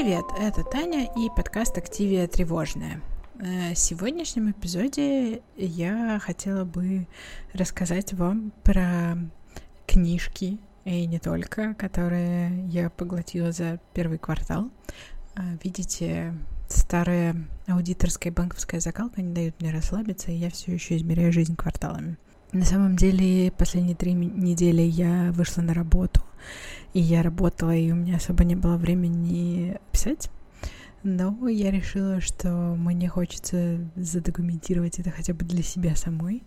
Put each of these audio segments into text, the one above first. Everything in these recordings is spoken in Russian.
Привет, это Таня и подкаст «Активия тревожная». Э, в сегодняшнем эпизоде я хотела бы рассказать вам про книжки, и не только, которые я поглотила за первый квартал. Э, видите, старая аудиторская банковская закалка не дает мне расслабиться, и я все еще измеряю жизнь кварталами. На самом деле, последние три недели я вышла на работу, и я работала, и у меня особо не было времени писать. Но я решила, что мне хочется задокументировать это хотя бы для себя самой.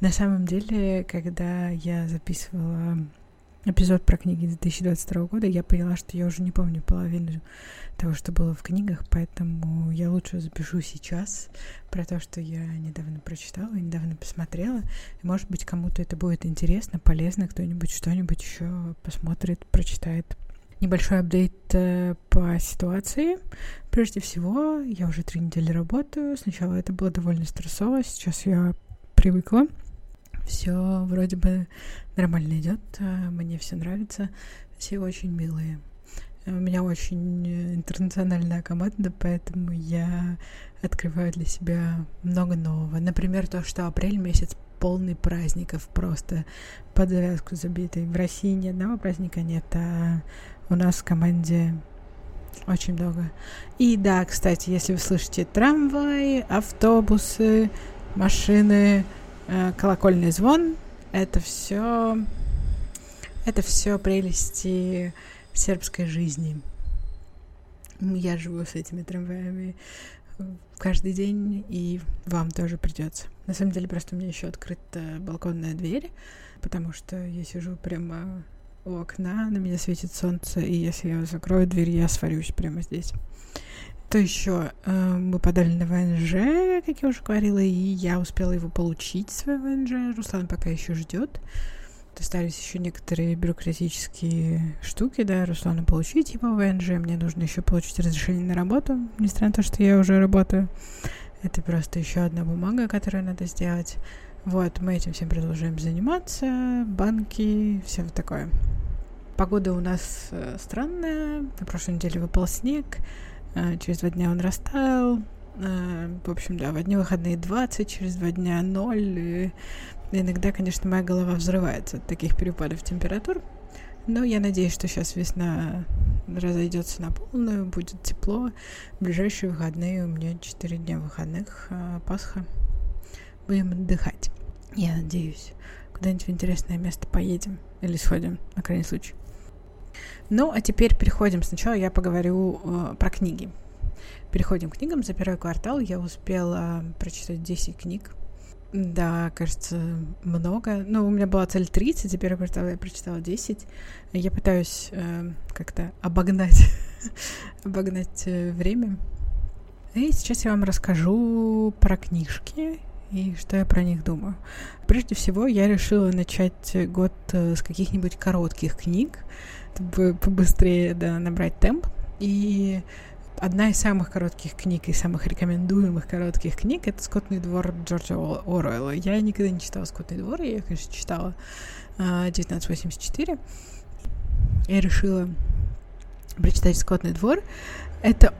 На самом деле, когда я записывала эпизод про книги 2022 года, я поняла, что я уже не помню половину того, что было в книгах, поэтому я лучше запишу сейчас про то, что я недавно прочитала, недавно посмотрела. Может быть, кому-то это будет интересно, полезно, кто-нибудь что-нибудь еще посмотрит, прочитает. Небольшой апдейт э, по ситуации. Прежде всего, я уже три недели работаю. Сначала это было довольно стрессово, сейчас я привыкла все вроде бы нормально идет, а, мне все нравится, все очень милые. У меня очень интернациональная команда, поэтому я открываю для себя много нового. Например, то, что апрель месяц полный праздников, просто под завязку забитый. В России ни одного праздника нет, а у нас в команде очень много. И да, кстати, если вы слышите трамваи, автобусы, машины, Э, колокольный звон. Это все, это все прелести сербской жизни. Я живу с этими трамваями каждый день, и вам тоже придется. На самом деле, просто у меня еще открыта балконная дверь, потому что я сижу прямо у окна, на меня светит солнце, и если я закрою дверь, я сварюсь прямо здесь. Что еще? Э, мы подали на ВНЖ, как я уже говорила, и я успела его получить, свой ВНЖ. Руслан пока еще ждет. Остались еще некоторые бюрократические штуки, да, Руслану получить его ВНЖ. Мне нужно еще получить разрешение на работу, несмотря на то, что я уже работаю. Это просто еще одна бумага, которую надо сделать. Вот, мы этим всем продолжаем заниматься, банки, все вот такое. Погода у нас э, странная. На прошлой неделе выпал снег. А, через два дня он растаял. А, в общем, да, в одни выходные 20, через два дня 0. И иногда, конечно, моя голова взрывается от таких перепадов температур. Но я надеюсь, что сейчас весна разойдется на полную, будет тепло. В ближайшие выходные у меня 4 дня выходных, Пасха. Будем отдыхать. Я надеюсь. Куда-нибудь в интересное место поедем или сходим, на крайний случай. Ну, а теперь переходим. Сначала я поговорю э, про книги. Переходим к книгам. За первый квартал я успела прочитать 10 книг. Да, кажется, много. Ну, у меня была цель 30, за первый квартал я прочитала 10. Я пытаюсь э, как-то обогнать, обогнать э, время. И сейчас я вам расскажу про книжки и что я про них думаю. Прежде всего, я решила начать год э, с каких-нибудь коротких книг, чтобы побыстрее да, набрать темп. И одна из самых коротких книг и самых рекомендуемых коротких книг — это «Скотный двор» Джорджа Оруэлла. Я никогда не читала «Скотный двор», я, конечно, читала 1984. А, я решила прочитать «Скотный двор». Это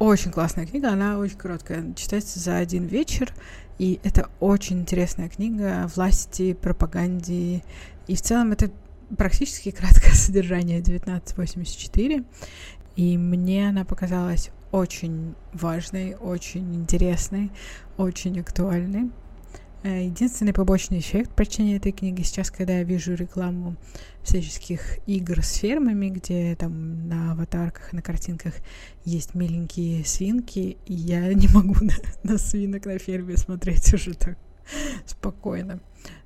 очень классная книга, она очень короткая, читается за один вечер, и это очень интересная книга власти, пропаганде, и в целом это практически краткое содержание 1984, и мне она показалась очень важной, очень интересной, очень актуальной. Э, единственный побочный эффект прочтения этой книги сейчас, когда я вижу рекламу всяческих игр с фермами, где там на аватарках, на картинках есть миленькие свинки, и я не могу на, на свинок на ферме смотреть уже так спокойно.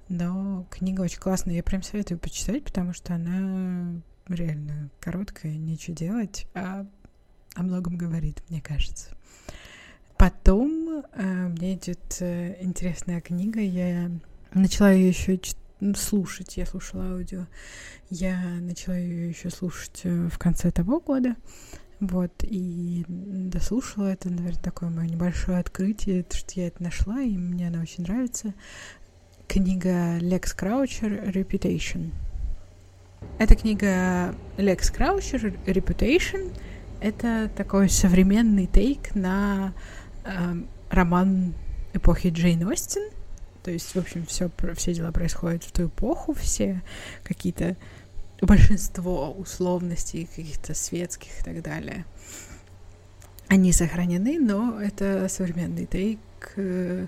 Но книга очень классная, я прям советую почитать, потому что она реально короткая, нечего делать, а о многом говорит, мне кажется. Потом э, мне идет э, интересная книга, я начала ее еще читать слушать. Я слушала аудио. Я начала ее еще слушать э, в конце того года. Вот, и дослушала это, наверное, такое мое небольшое открытие, что я это нашла, и мне она очень нравится книга Лекс Краучер «Reputation». Эта книга Лекс Краучер «Reputation» — это такой современный тейк на э, роман эпохи Джейн Остин. То есть, в общем, все, все дела происходят в ту эпоху, все какие-то большинство условностей каких-то светских и так далее. Они сохранены, но это современный тейк. Э,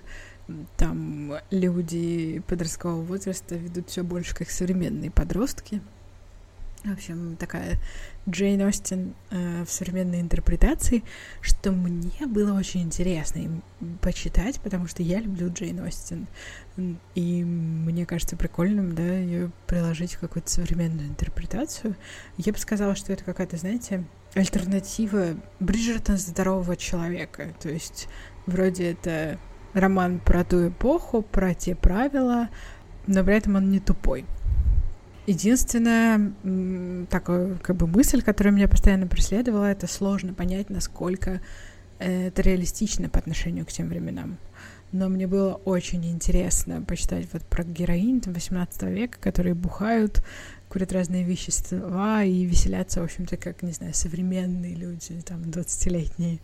там люди подросткового возраста ведут все больше как современные подростки. В общем, такая Джейн Остин э, в современной интерпретации, что мне было очень интересно им почитать, потому что я люблю Джейн Остин. И мне кажется прикольным, да, ее приложить в какую-то современную интерпретацию. Я бы сказала, что это какая-то, знаете, альтернатива Бриджертон здорового человека. То есть вроде это роман про ту эпоху, про те правила, но при этом он не тупой. Единственная такая как бы мысль, которая меня постоянно преследовала, это сложно понять, насколько это реалистично по отношению к тем временам. Но мне было очень интересно почитать вот про героинь 18 века, которые бухают, курят разные вещества и веселятся, в общем-то, как, не знаю, современные люди, там, 20-летние.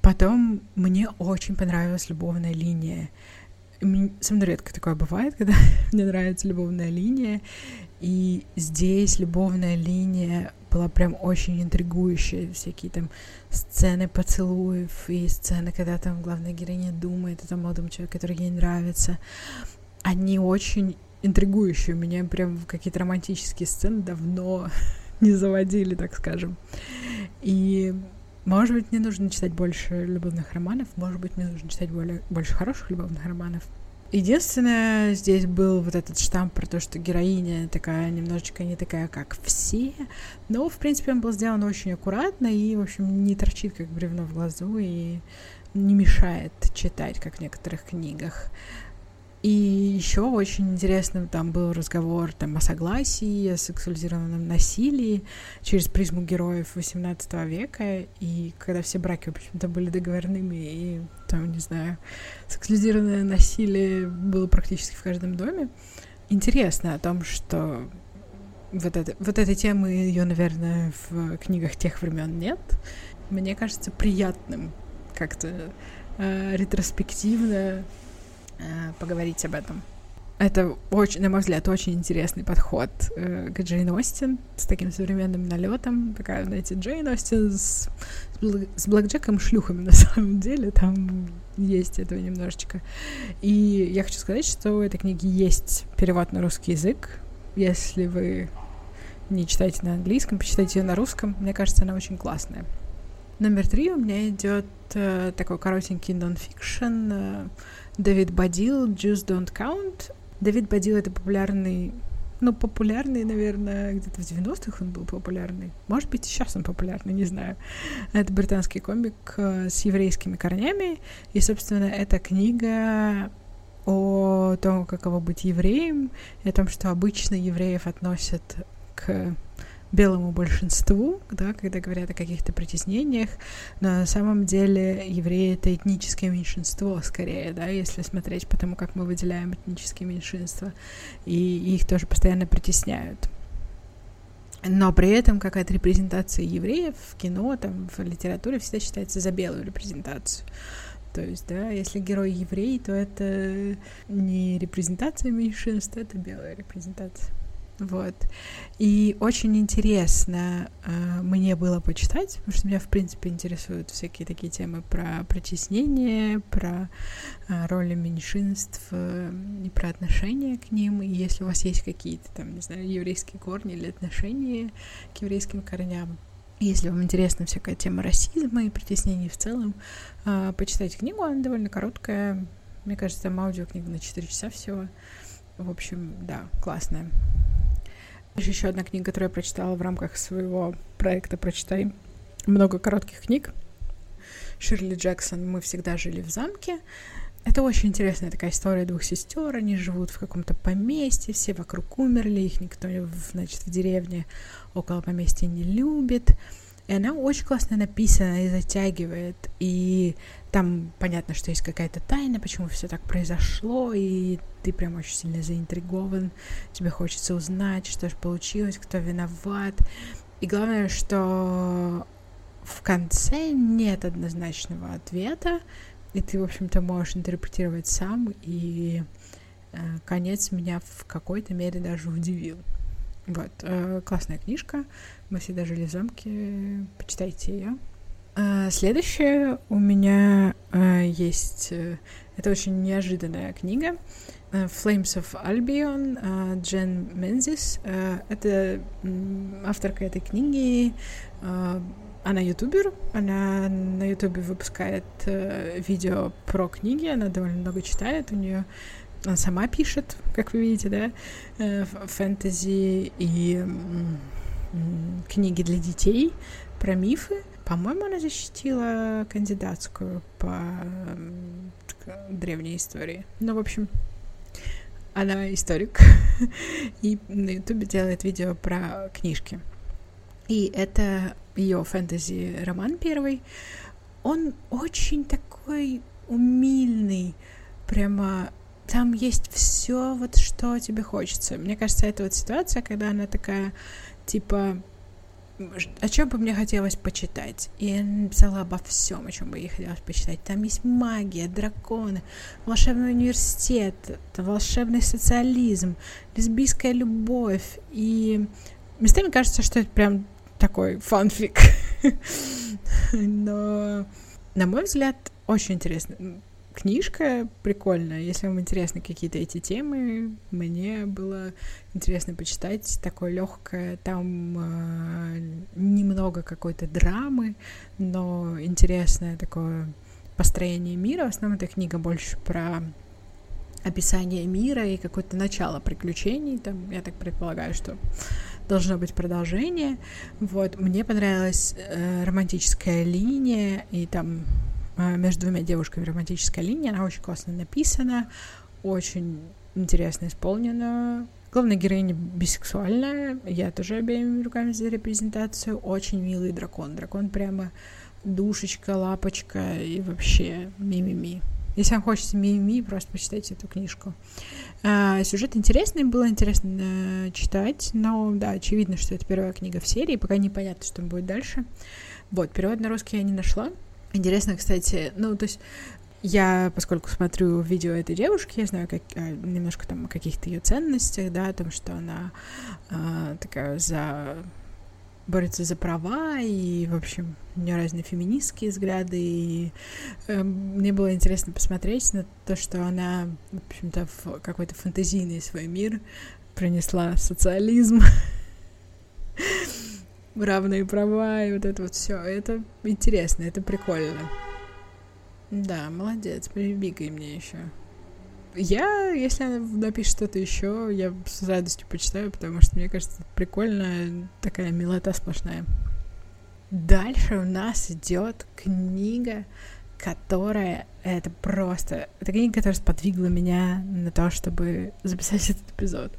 Потом мне очень понравилась любовная линия. Со мной редко такое бывает, когда мне нравится любовная линия. И здесь любовная линия была прям очень интригующая. Всякие там сцены поцелуев и сцены, когда там главная героиня думает о том молодом человеке, который ей нравится. Они очень интригующие. Меня прям какие-то романтические сцены давно не заводили, так скажем. И может быть, мне нужно читать больше любовных романов, может быть, мне нужно читать более, больше хороших любовных романов. Единственное, здесь был вот этот штамп про то, что героиня такая немножечко не такая, как все. Но, в принципе, он был сделан очень аккуратно и, в общем, не торчит как бревно в глазу и не мешает читать, как в некоторых книгах. И еще очень интересным там был разговор там, о согласии, о сексуализированном насилии через призму героев XVIII века, и когда все браки, в общем-то, были договорными, и там, не знаю, сексуализированное насилие было практически в каждом доме. Интересно о том, что вот, это, вот этой темы ее, наверное, в книгах тех времен нет. Мне кажется приятным как-то э, ретроспективно Э, поговорить об этом. Это очень, на мой взгляд, очень интересный подход э, к Джейн Остин с таким современным налетом. Такая, знаете, Джейн Остин с, с блэкджеком шлюхами на самом деле. Там есть этого немножечко. И я хочу сказать, что у этой книги есть перевод на русский язык. Если вы не читаете на английском, почитайте ее на русском. Мне кажется, она очень классная. Номер три у меня идет э, такой коротенький нон-фикшн. Э, Дэвид Бадил, Juice Don't Count. Дэвид Бадил — это популярный ну, популярный, наверное, где-то в 90-х он был популярный. Может быть, сейчас он популярный, не знаю. Это британский комик э, с еврейскими корнями. И, собственно, эта книга о том, каково быть евреем, и о том, что обычно евреев относят к белому большинству, да, когда говорят о каких-то притеснениях, но на самом деле евреи — это этническое меньшинство, скорее, да, если смотреть по тому, как мы выделяем этнические меньшинства, и их тоже постоянно притесняют. Но при этом какая-то репрезентация евреев в кино, там, в литературе всегда считается за белую репрезентацию. То есть, да, если герой еврей, то это не репрезентация меньшинства, это белая репрезентация. Вот. И очень интересно э, мне было почитать, потому что меня, в принципе, интересуют всякие такие темы про притеснение, про э, роли меньшинств э, и про отношения к ним. И если у вас есть какие-то там, не знаю, еврейские корни или отношения к еврейским корням, если вам интересна всякая тема расизма и притеснений в целом, э, почитайте книгу, она довольно короткая. Мне кажется, там аудиокнига на 4 часа всего. В общем, да, классная. Еще одна книга, которую я прочитала в рамках своего проекта «Прочитай». Много коротких книг. Ширли Джексон «Мы всегда жили в замке». Это очень интересная такая история двух сестер. Они живут в каком-то поместье, все вокруг умерли, их никто, значит, в деревне около поместья не любит. И она очень классно написана и затягивает. И там понятно, что есть какая-то тайна, почему все так произошло, и ты прям очень сильно заинтригован. Тебе хочется узнать, что же получилось, кто виноват. И главное, что в конце нет однозначного ответа, и ты, в общем-то, можешь интерпретировать сам, и э, конец меня в какой-то мере даже удивил. Вот, э, классная книжка, мы всегда жили в замке, почитайте ее. Э, следующее у меня э, есть, э, это очень неожиданная книга, э, Flames of Albion, Джен Мензис. Э, это авторка этой книги, она ютубер, она на ютубе выпускает видео про книги, она довольно много читает, у нее она сама пишет, как вы видите, да, фэнтези и книги для детей про мифы. По-моему, она защитила кандидатскую по древней истории. Ну, в общем, она историк и на ютубе делает видео про книжки. И это ее фэнтези-роман первый. Он очень такой умильный, прямо там есть все вот что тебе хочется. Мне кажется, это вот ситуация, когда она такая, типа, о чем бы мне хотелось почитать. И я написала обо всем, о чем бы ей хотелось почитать. Там есть магия, драконы, волшебный университет, волшебный социализм, лесбийская любовь. И местами кажется, что это прям такой фанфик. Но, на мой взгляд, очень интересно. Книжка прикольная. Если вам интересны какие-то эти темы, мне было интересно почитать. Такое легкое, там э, немного какой-то драмы, но интересное такое построение мира. В основном эта книга больше про описание мира и какое-то начало приключений. Там, я так предполагаю, что должно быть продолжение. Вот, мне понравилась э, романтическая линия, и там между двумя девушками романтическая линия, она очень классно написана, очень интересно исполнена. Главная героиня бисексуальная, я тоже обеими руками за репрезентацию. Очень милый дракон. Дракон прямо душечка, лапочка и вообще ми-ми-ми. Если вам хочется ми-ми, просто почитайте эту книжку. А, сюжет интересный, было интересно э, читать, но да, очевидно, что это первая книга в серии, пока непонятно, что будет дальше. Вот, перевод на русский я не нашла. Интересно, кстати, ну, то есть я, поскольку смотрю видео этой девушки, я знаю как, а, немножко там о каких-то ее ценностях, да, о том, что она а, такая за борется за права, и, в общем, у нее разные феминистские взгляды, и э, мне было интересно посмотреть на то, что она, в общем-то, в какой-то фантазийный свой мир принесла социализм, равные права, и вот это вот все. Это интересно, это прикольно. Да, молодец, прибегай мне еще. Я, если она напишет что-то еще, я с радостью почитаю, потому что мне кажется, прикольная такая милота сплошная. Дальше у нас идет книга, которая это просто... Это книга, которая сподвигла меня на то, чтобы записать этот эпизод.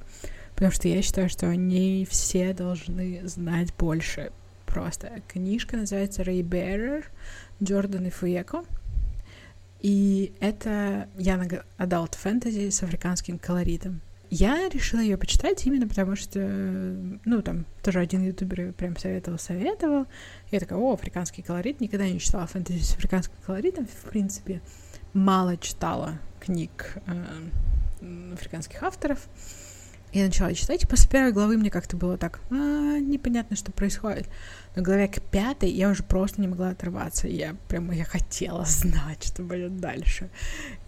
Потому что я считаю, что они все должны знать больше. Просто книжка называется «Рэй Беррер» Джордан и Фуеко. И это Young Adult Fantasy с африканским колоритом. Я решила ее почитать именно потому, что, ну, там, тоже один ютубер прям советовал-советовал. Я такая, о, африканский колорит. Никогда не читала фэнтези с африканским колоритом, в принципе. Мало читала книг э, африканских авторов. Я начала читать, и после первой главы мне как-то было так, а, непонятно, что происходит. На главе к пятой я уже просто не могла отрываться. Я прямо, я хотела знать, что будет дальше.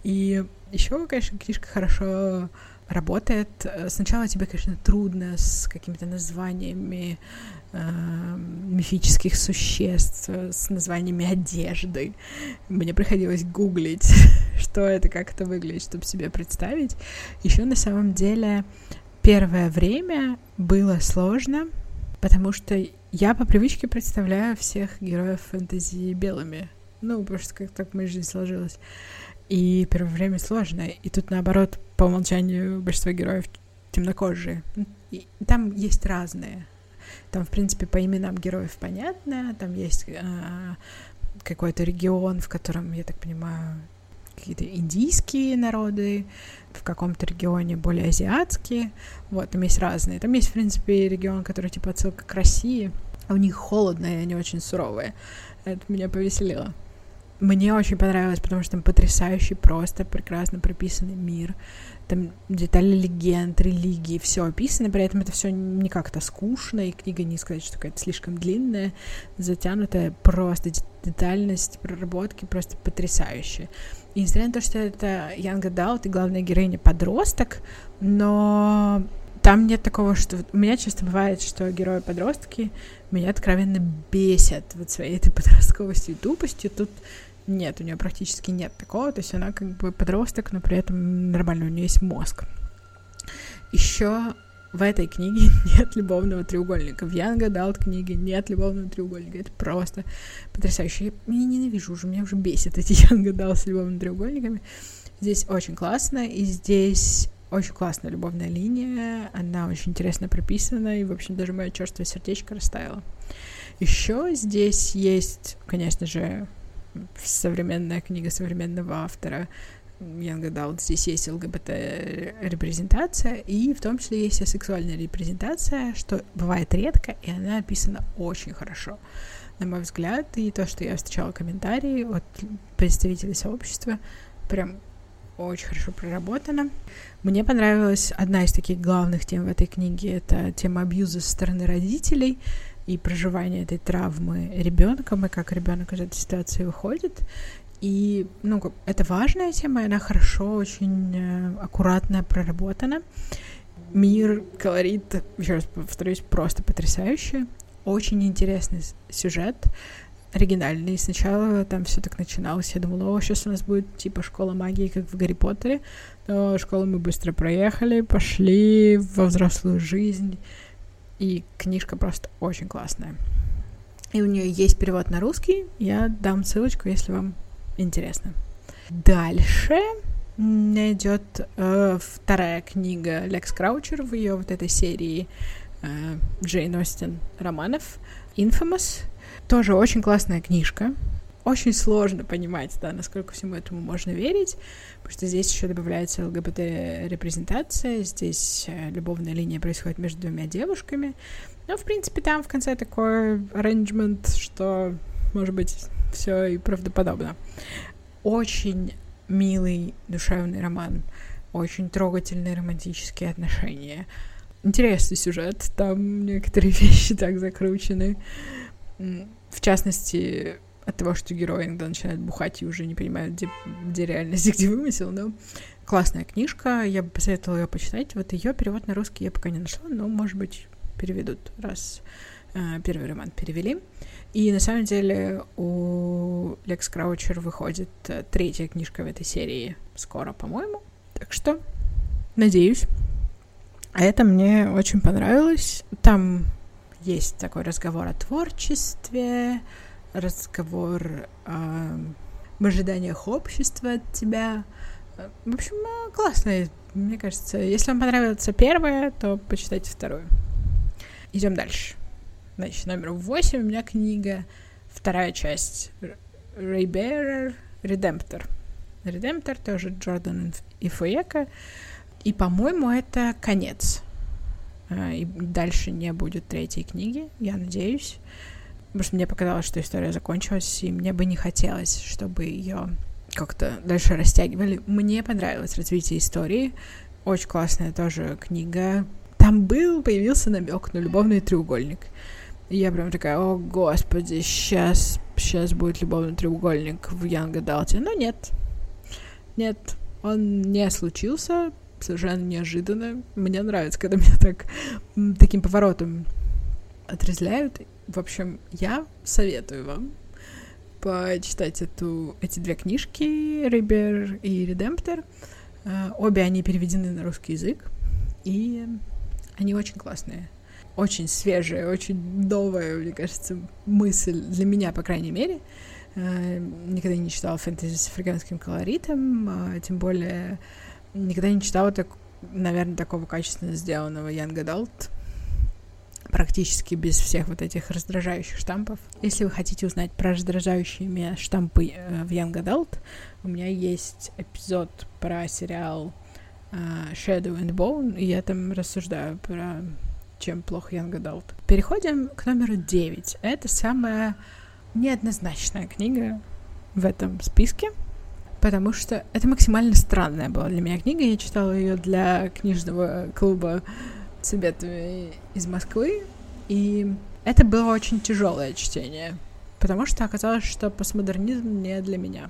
И еще, конечно, книжка хорошо работает. Сначала тебе, конечно, трудно с какими-то названиями э, мифических существ, с названиями одежды. Мне приходилось гуглить, что это, как это выглядит, чтобы себе представить. Еще на самом деле первое время было сложно, потому что я по привычке представляю всех героев фэнтези белыми. Ну, просто как так в моей жизни сложилось. И первое время сложно. И тут, наоборот, по умолчанию большинство героев темнокожие. И там есть разные. Там, в принципе, по именам героев понятно. Там есть а, какой-то регион, в котором, я так понимаю, какие-то индийские народы, в каком-то регионе более азиатские. Вот, там есть разные. Там есть, в принципе, регион, который типа отсылка к России. у них холодно, и они очень суровые. Это меня повеселило. Мне очень понравилось, потому что там потрясающий, просто прекрасно прописанный мир. Там детали легенд, религии, все описано, при этом это все не как-то скучно, и книга не сказать, что какая-то слишком длинная, затянутая, просто детальность, проработки просто потрясающая. И несмотря на то, что это Young Adult и главная героиня подросток, но там нет такого, что... У меня часто бывает, что герои-подростки меня откровенно бесят вот своей этой подростковостью и тупостью. Тут нет, у нее практически нет такого. То есть она как бы подросток, но при этом нормально, у нее есть мозг. Еще в этой книге нет любовного треугольника. В Young Adult книге нет любовного треугольника. Это просто потрясающе. Я, я ненавижу уже, меня уже бесит эти Young Adult с любовными треугольниками. Здесь очень классно, и здесь очень классная любовная линия, она очень интересно прописана, и, в общем, даже мое черствое сердечко растаяло. Еще здесь есть, конечно же, современная книга современного автора Young Adult. Здесь есть ЛГБТ-репрезентация, и в том числе есть и сексуальная репрезентация, что бывает редко, и она описана очень хорошо, на мой взгляд. И то, что я встречала комментарии от представителей сообщества, прям очень хорошо проработано. Мне понравилась одна из таких главных тем в этой книге, это тема абьюза со стороны родителей и проживание этой травмы ребенком, и как ребенок из этой ситуации выходит. И, ну, это важная тема, и она хорошо, очень э, аккуратно проработана. Мир, колорит, еще раз повторюсь, просто потрясающий. Очень интересный сюжет оригинальный. Сначала там все так начиналось. Я думала, о, сейчас у нас будет типа школа магии, как в Гарри Поттере. Но школу мы быстро проехали, пошли во взрослую жизнь. И книжка просто очень классная. И у нее есть перевод на русский. Я дам ссылочку, если вам интересно. Дальше идет э, вторая книга Лекс Краучер в ее вот этой серии э, Джейн Остин романов Infamous. Тоже очень классная книжка. Очень сложно понимать, да, насколько всему этому можно верить, потому что здесь еще добавляется ЛГБТ-репрезентация, здесь э, любовная линия происходит между двумя девушками. Но, в принципе, там в конце такой арранжмент, что, может быть, все и правдоподобно. Очень милый, душевный роман, очень трогательные романтические отношения. Интересный сюжет, там некоторые вещи так закручены. В частности, от того, что герои иногда начинают бухать и уже не понимают, где, где реальность, где вымысел, но классная книжка, я бы посоветовала ее почитать. Вот ее перевод на русский я пока не нашла, но, может быть, переведут, раз э, первый роман перевели. И на самом деле у Лекс Краучер выходит э, третья книжка в этой серии скоро, по-моему. Так что, надеюсь. А это мне очень понравилось. Там есть такой разговор о творчестве, разговор о ожиданиях общества от тебя. В общем, э, классно. Мне кажется, если вам понравится первое, то почитайте вторую. Идем дальше. Значит, номер восемь у меня книга, вторая часть. Рейберер Редемптор. Редемптор тоже Джордан и Фуека. И, по-моему, это конец. А, и дальше не будет третьей книги, я надеюсь. Потому что мне показалось, что история закончилась, и мне бы не хотелось, чтобы ее как-то дальше растягивали. Мне понравилось развитие истории. Очень классная тоже книга. Там был, появился намек на любовный треугольник. И я прям такая, о господи, сейчас, сейчас будет любовный треугольник в Young Adult. Но нет. Нет, он не случился, совершенно неожиданно. Мне нравится, когда меня так таким поворотом отрезляют. В общем, я советую вам почитать эту, эти две книжки, Рибер и Редемптор. Uh, обе они переведены на русский язык, и они очень классные. Очень свежая, очень новая, мне кажется, мысль для меня, по крайней мере. Uh, никогда не читала фэнтези с африканским колоритом, uh, тем более Никогда не читала, так, наверное, такого качественно сделанного Young Adult. Практически без всех вот этих раздражающих штампов. Если вы хотите узнать про раздражающие меня штампы э, в Young Adult, у меня есть эпизод про сериал э, Shadow and Bone, и я там рассуждаю про чем плохо Young Adult. Переходим к номеру 9. Это самая неоднозначная книга в этом списке, потому что это максимально странная была для меня книга. Я читала ее для книжного клуба Цветами из Москвы, и это было очень тяжелое чтение, потому что оказалось, что постмодернизм не для меня.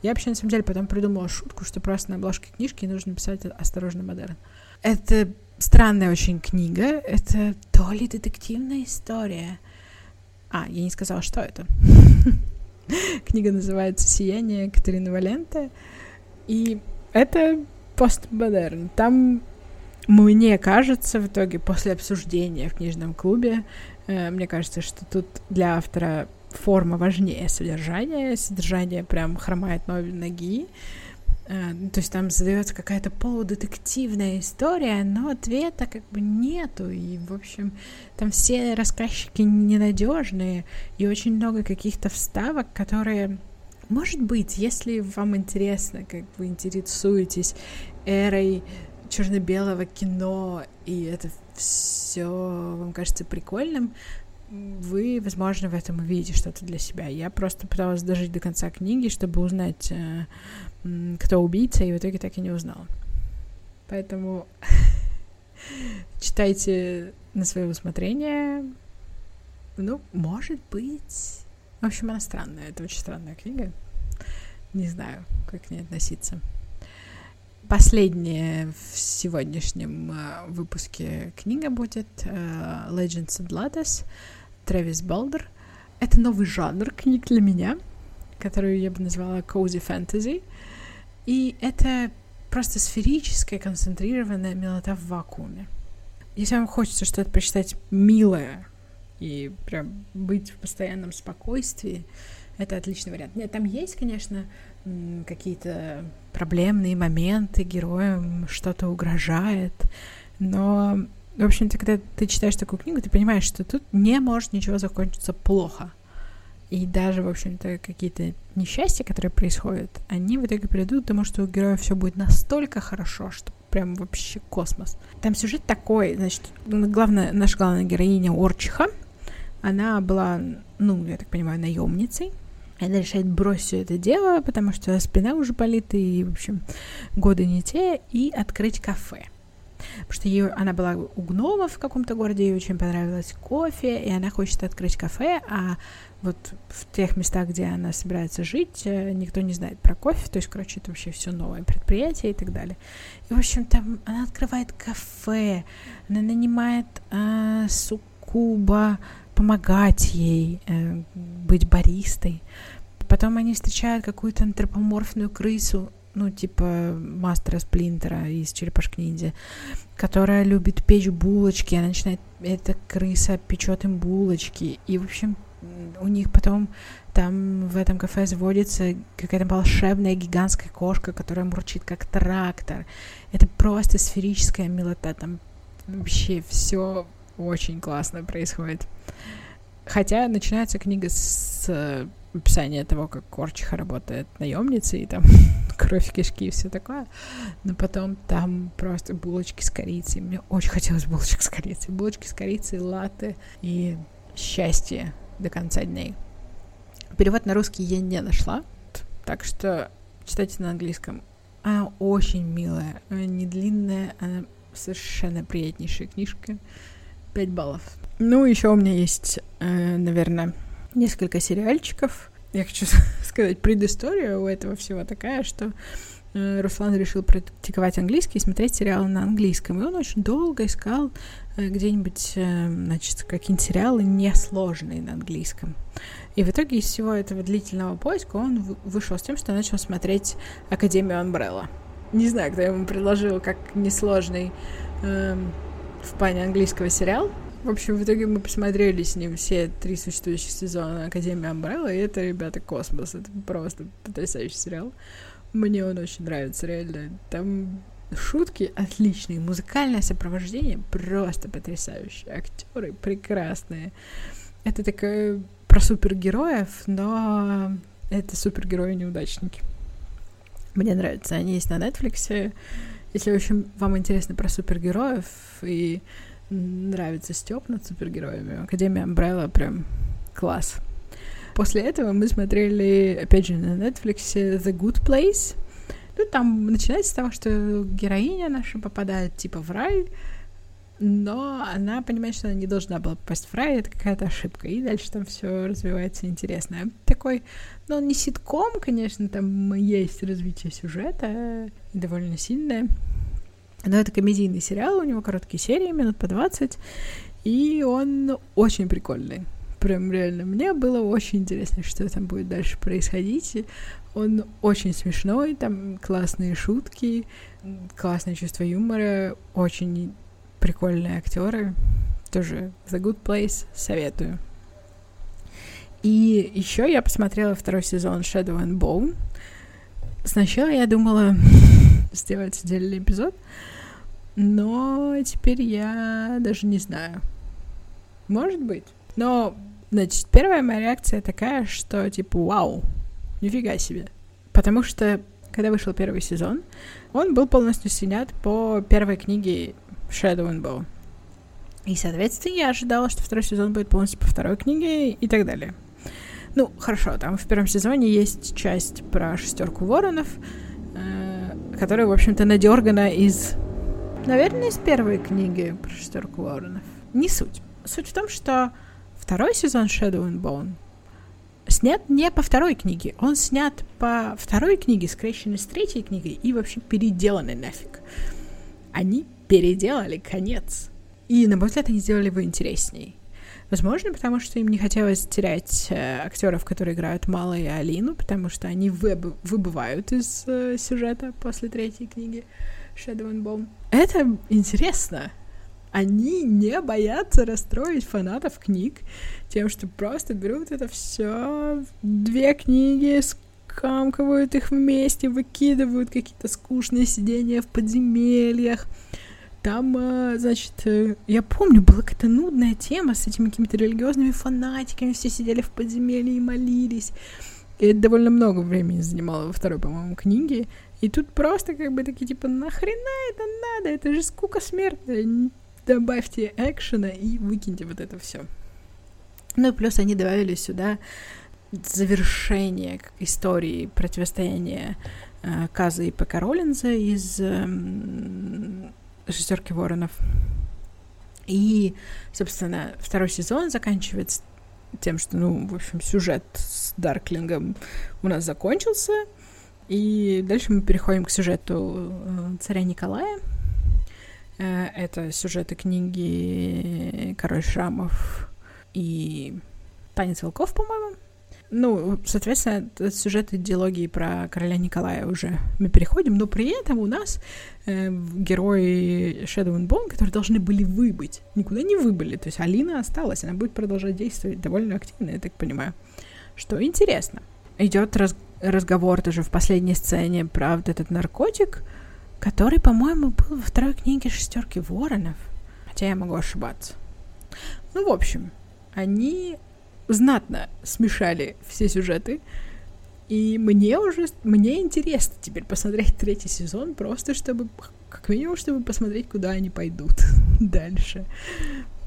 Я вообще, на самом деле, потом придумала шутку, что просто на обложке книжки нужно писать «Осторожно, модерн». Это странная очень книга. Это то ли детективная история. А, я не сказала, что это. Книга называется «Сияние» Катерины Валенты. И это постмодерн. Там, мне кажется, в итоге, после обсуждения в книжном клубе, э, мне кажется, что тут для автора форма важнее содержания. Содержание прям хромает ноги. Э, ну, то есть там задается какая-то полудетективная история, но ответа как бы нету. И, в общем, там все рассказчики ненадежные, и очень много каких-то вставок, которые, может быть, если вам интересно, как вы интересуетесь эрой черно-белого кино, и это все вам кажется прикольным, вы, возможно, в этом увидите что-то для себя. Я просто пыталась дожить до конца книги, чтобы узнать, э, кто убийца, и в итоге так и не узнала. Поэтому читайте на свое усмотрение. Ну, может быть. В общем, она странная. Это очень странная книга. Не знаю, как к ней относиться. Последняя в сегодняшнем э, выпуске книга будет э, Legends of Lattice Трэвис Балдер. Это новый жанр книг для меня, которую я бы назвала cozy fantasy. И это просто сферическая, концентрированная милота в вакууме. Если вам хочется что-то прочитать милое и прям быть в постоянном спокойствии, это отличный вариант. Нет, там есть, конечно, какие-то проблемные моменты, героям что-то угрожает, но, в общем-то, когда ты читаешь такую книгу, ты понимаешь, что тут не может ничего закончиться плохо. И даже, в общем-то, какие-то несчастья, которые происходят, они в итоге приведут к тому, что у героя все будет настолько хорошо, что прям вообще космос. Там сюжет такой, значит, главная, наша главная героиня Орчиха, она была, ну, я так понимаю, наемницей, она решает бросить все это дело, потому что спина уже болит, и, в общем, годы не те, и открыть кафе. Потому что ее, она была у гнома в каком-то городе, ей очень понравилось кофе, и она хочет открыть кафе, а вот в тех местах, где она собирается жить, э, никто не знает про кофе, то есть, короче, это вообще все новое предприятие и так далее. И, в общем, там она открывает кафе, она нанимает э, суккуба помогать ей э, быть баристой. Потом они встречают какую-то антропоморфную крысу, ну, типа мастера Сплинтера из Черепашки Ниндзя, которая любит печь булочки, она начинает, эта крыса печет им булочки, и, в общем, у них потом там в этом кафе заводится какая-то волшебная гигантская кошка, которая мурчит как трактор. Это просто сферическая милота. Там вообще все очень классно происходит. Хотя начинается книга с описания того, как Корчиха работает наемницей, и там кровь, кишки и все такое. Но потом там просто булочки с корицей. Мне очень хотелось булочек с корицей. Булочки с корицей, латы и счастье до конца дней. Перевод на русский я не нашла, так что читайте на английском. Она очень милая, она не длинная, она совершенно приятнейшая книжка. 5 баллов. Ну, еще у меня есть, э, наверное, несколько сериальчиков. Я хочу сказать, предыстория у этого всего такая, что э, Руслан решил практиковать английский и смотреть сериалы на английском. И он очень долго искал э, где-нибудь, э, значит, какие-нибудь сериалы несложные на английском. И в итоге из всего этого длительного поиска он вышел с тем, что начал смотреть Академию Umbrella. Не знаю, кто ему предложил как несложный э, в плане английского сериал, в общем, в итоге мы посмотрели с ним все три существующих сезона Академии Амбрелла, и это, ребята, космос. Это просто потрясающий сериал. Мне он очень нравится, реально. Там шутки отличные, музыкальное сопровождение просто потрясающее, актеры прекрасные. Это такое про супергероев, но это супергерои-неудачники. Мне нравится, они есть на Netflix. Если, в общем, вам интересно про супергероев и нравится Степ над супергероями. Академия Umbrella прям класс. После этого мы смотрели, опять же, на Netflix The Good Place. Ну, там начинается с того, что героиня наша попадает, типа, в рай, но она понимает, что она не должна была попасть в рай, это какая-то ошибка. И дальше там все развивается интересно. Такой, ну, не ситком, конечно, там есть развитие сюжета, довольно сильное. Но это комедийный сериал, у него короткие серии, минут по 20, и он очень прикольный. Прям реально, мне было очень интересно, что там будет дальше происходить. Он очень смешной, там классные шутки, классное чувство юмора, очень прикольные актеры. Тоже The Good Place советую. И еще я посмотрела второй сезон Shadow and Bone. Сначала я думала сделать отдельный эпизод, но теперь я даже не знаю. Может быть. Но, значит, первая моя реакция такая, что типа, вау, нифига себе. Потому что, когда вышел первый сезон, он был полностью снят по первой книге Shadow and Bone. И, соответственно, я ожидала, что второй сезон будет полностью по второй книге и так далее. Ну, хорошо, там в первом сезоне есть часть про шестерку воронов, э, которая, в общем-то, надергана из Наверное, из первой книги про шестерку воронов. Не суть. Суть в том, что второй сезон Shadow and Bone снят не по второй книге. Он снят по второй книге, скрещенной с третьей книгой и вообще переделанный нафиг. Они переделали конец. И, на мой взгляд, они сделали его интересней. Возможно, потому что им не хотелось терять э, актеров, которые играют Мало и Алину, потому что они выб- выбывают из э, сюжета после третьей книги. Shadow and Bone. Это интересно. Они не боятся расстроить фанатов книг тем, что просто берут это все, две книги, скамкивают их вместе, выкидывают какие-то скучные сидения в подземельях. Там, э, значит, э, я помню, была какая-то нудная тема с этими какими-то религиозными фанатиками, все сидели в подземелье и молились. И это довольно много времени занимало во второй, по-моему, книге. И тут просто как бы такие, типа, нахрена это надо? Это же скука смертная. Добавьте экшена и выкиньте вот это все. Ну и плюс они добавили сюда завершение истории противостояния э, Каза и П.К. Роллинза из э, «Шестерки воронов». И, собственно, второй сезон заканчивается тем, что, ну, в общем, сюжет с Дарклингом у нас закончился — и дальше мы переходим к сюжету э, царя Николая. Э, это сюжеты книги «Король шрамов» и «Танец волков», по-моему. Ну, соответственно, это сюжет идеологии про короля Николая уже мы переходим, но при этом у нас э, герои Shadow and Bone, которые должны были выбыть, никуда не выбыли. То есть Алина осталась, она будет продолжать действовать довольно активно, я так понимаю. Что интересно. Идет раз разговор тоже в последней сцене про вот этот наркотик, который, по-моему, был во второй книге «Шестерки воронов». Хотя я могу ошибаться. Ну, в общем, они знатно смешали все сюжеты, и мне уже, мне интересно теперь посмотреть третий сезон, просто чтобы, как минимум, чтобы посмотреть, куда они пойдут дальше.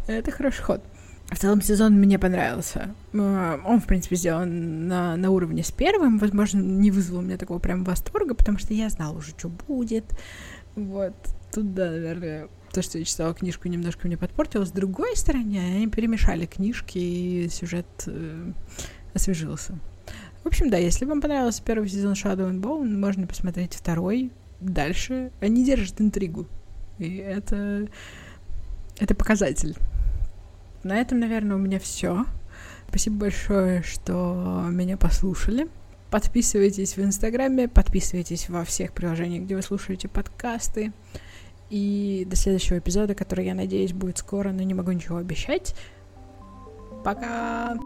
Это хороший ход. В целом сезон мне понравился. А, он, в принципе, сделан на, на уровне с первым. Возможно, не вызвал у меня такого прям восторга, потому что я знала уже, что будет. Вот. Тут, да, наверное, то, что я читала книжку, немножко мне подпортило. С другой стороны, они перемешали книжки, и сюжет э, освежился. В общем, да, если вам понравился первый сезон Shadow and Bone, можно посмотреть второй. Дальше они держат интригу. И это, это показатель. На этом, наверное, у меня все. Спасибо большое, что меня послушали. Подписывайтесь в Инстаграме, подписывайтесь во всех приложениях, где вы слушаете подкасты. И до следующего эпизода, который, я надеюсь, будет скоро, но не могу ничего обещать. Пока!